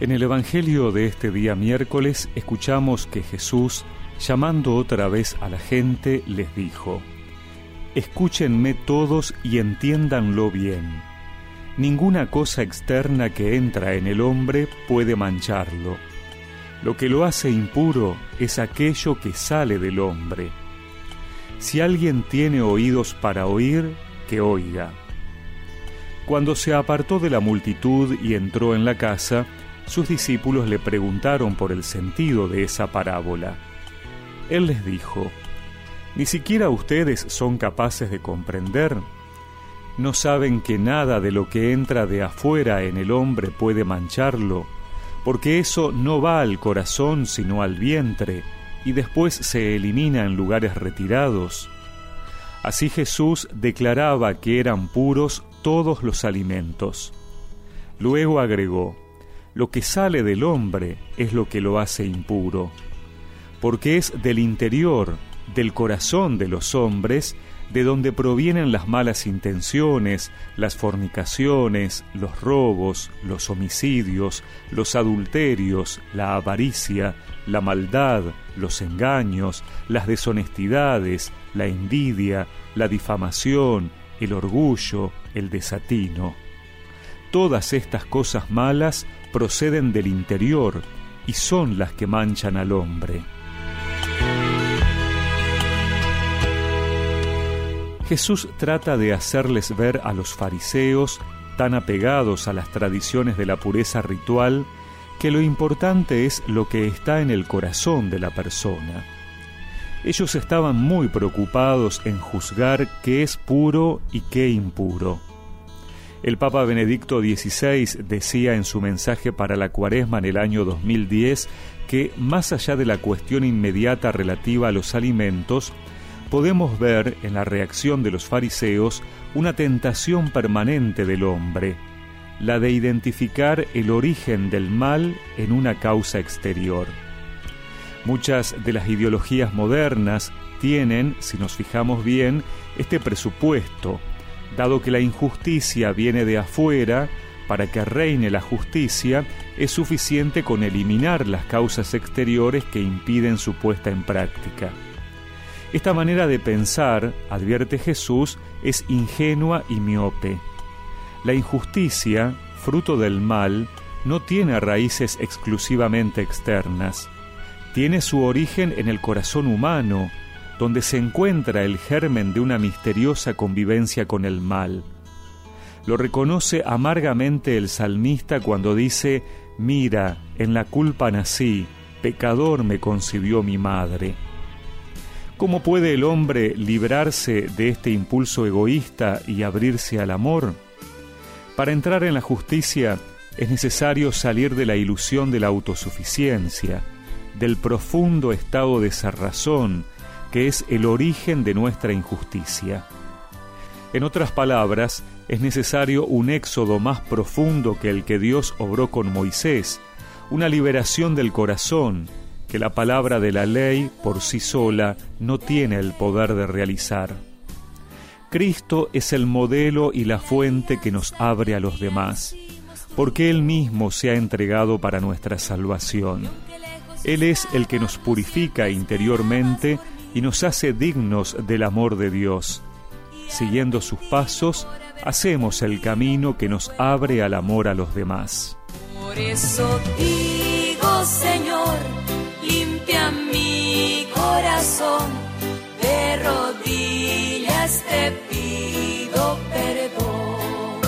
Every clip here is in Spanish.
En el Evangelio de este día miércoles escuchamos que Jesús, llamando otra vez a la gente, les dijo, Escúchenme todos y entiéndanlo bien. Ninguna cosa externa que entra en el hombre puede mancharlo. Lo que lo hace impuro es aquello que sale del hombre. Si alguien tiene oídos para oír, que oiga. Cuando se apartó de la multitud y entró en la casa, sus discípulos le preguntaron por el sentido de esa parábola. Él les dijo, ¿Ni siquiera ustedes son capaces de comprender? ¿No saben que nada de lo que entra de afuera en el hombre puede mancharlo? Porque eso no va al corazón sino al vientre, y después se elimina en lugares retirados. Así Jesús declaraba que eran puros todos los alimentos. Luego agregó, lo que sale del hombre es lo que lo hace impuro, porque es del interior, del corazón de los hombres, de donde provienen las malas intenciones, las fornicaciones, los robos, los homicidios, los adulterios, la avaricia, la maldad, los engaños, las deshonestidades, la envidia, la difamación, el orgullo, el desatino. Todas estas cosas malas proceden del interior y son las que manchan al hombre. Jesús trata de hacerles ver a los fariseos, tan apegados a las tradiciones de la pureza ritual, que lo importante es lo que está en el corazón de la persona. Ellos estaban muy preocupados en juzgar qué es puro y qué impuro. El Papa Benedicto XVI decía en su mensaje para la cuaresma en el año 2010 que, más allá de la cuestión inmediata relativa a los alimentos, podemos ver en la reacción de los fariseos una tentación permanente del hombre, la de identificar el origen del mal en una causa exterior. Muchas de las ideologías modernas tienen, si nos fijamos bien, este presupuesto, Dado que la injusticia viene de afuera, para que reine la justicia, es suficiente con eliminar las causas exteriores que impiden su puesta en práctica. Esta manera de pensar, advierte Jesús, es ingenua y miope. La injusticia, fruto del mal, no tiene raíces exclusivamente externas. Tiene su origen en el corazón humano, donde se encuentra el germen de una misteriosa convivencia con el mal. Lo reconoce amargamente el salmista cuando dice, Mira, en la culpa nací, pecador me concibió mi madre. ¿Cómo puede el hombre librarse de este impulso egoísta y abrirse al amor? Para entrar en la justicia es necesario salir de la ilusión de la autosuficiencia, del profundo estado de cerrazón, que es el origen de nuestra injusticia. En otras palabras, es necesario un éxodo más profundo que el que Dios obró con Moisés, una liberación del corazón que la palabra de la ley por sí sola no tiene el poder de realizar. Cristo es el modelo y la fuente que nos abre a los demás, porque Él mismo se ha entregado para nuestra salvación. Él es el que nos purifica interiormente y nos hace dignos del amor de Dios. Siguiendo sus pasos, hacemos el camino que nos abre al amor a los demás. Por eso digo, Señor, limpia mi corazón, de rodillas te pido perdón.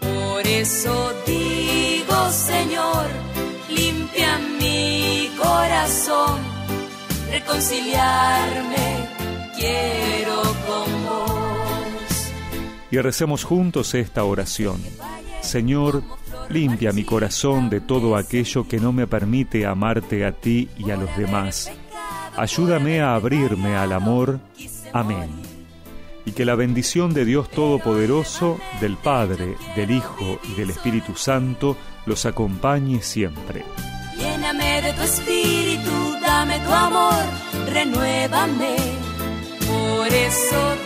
Por eso digo, reconciliarme quiero con vos. Y recemos juntos esta oración. Señor, limpia mi corazón de todo aquello que no me permite amarte a ti y a los demás. Ayúdame a abrirme al amor. Amén. Y que la bendición de Dios Todopoderoso, del Padre, del Hijo y del Espíritu Santo los acompañe siempre. Lléname de tu espíritu dame tu amor, renuévame. Por eso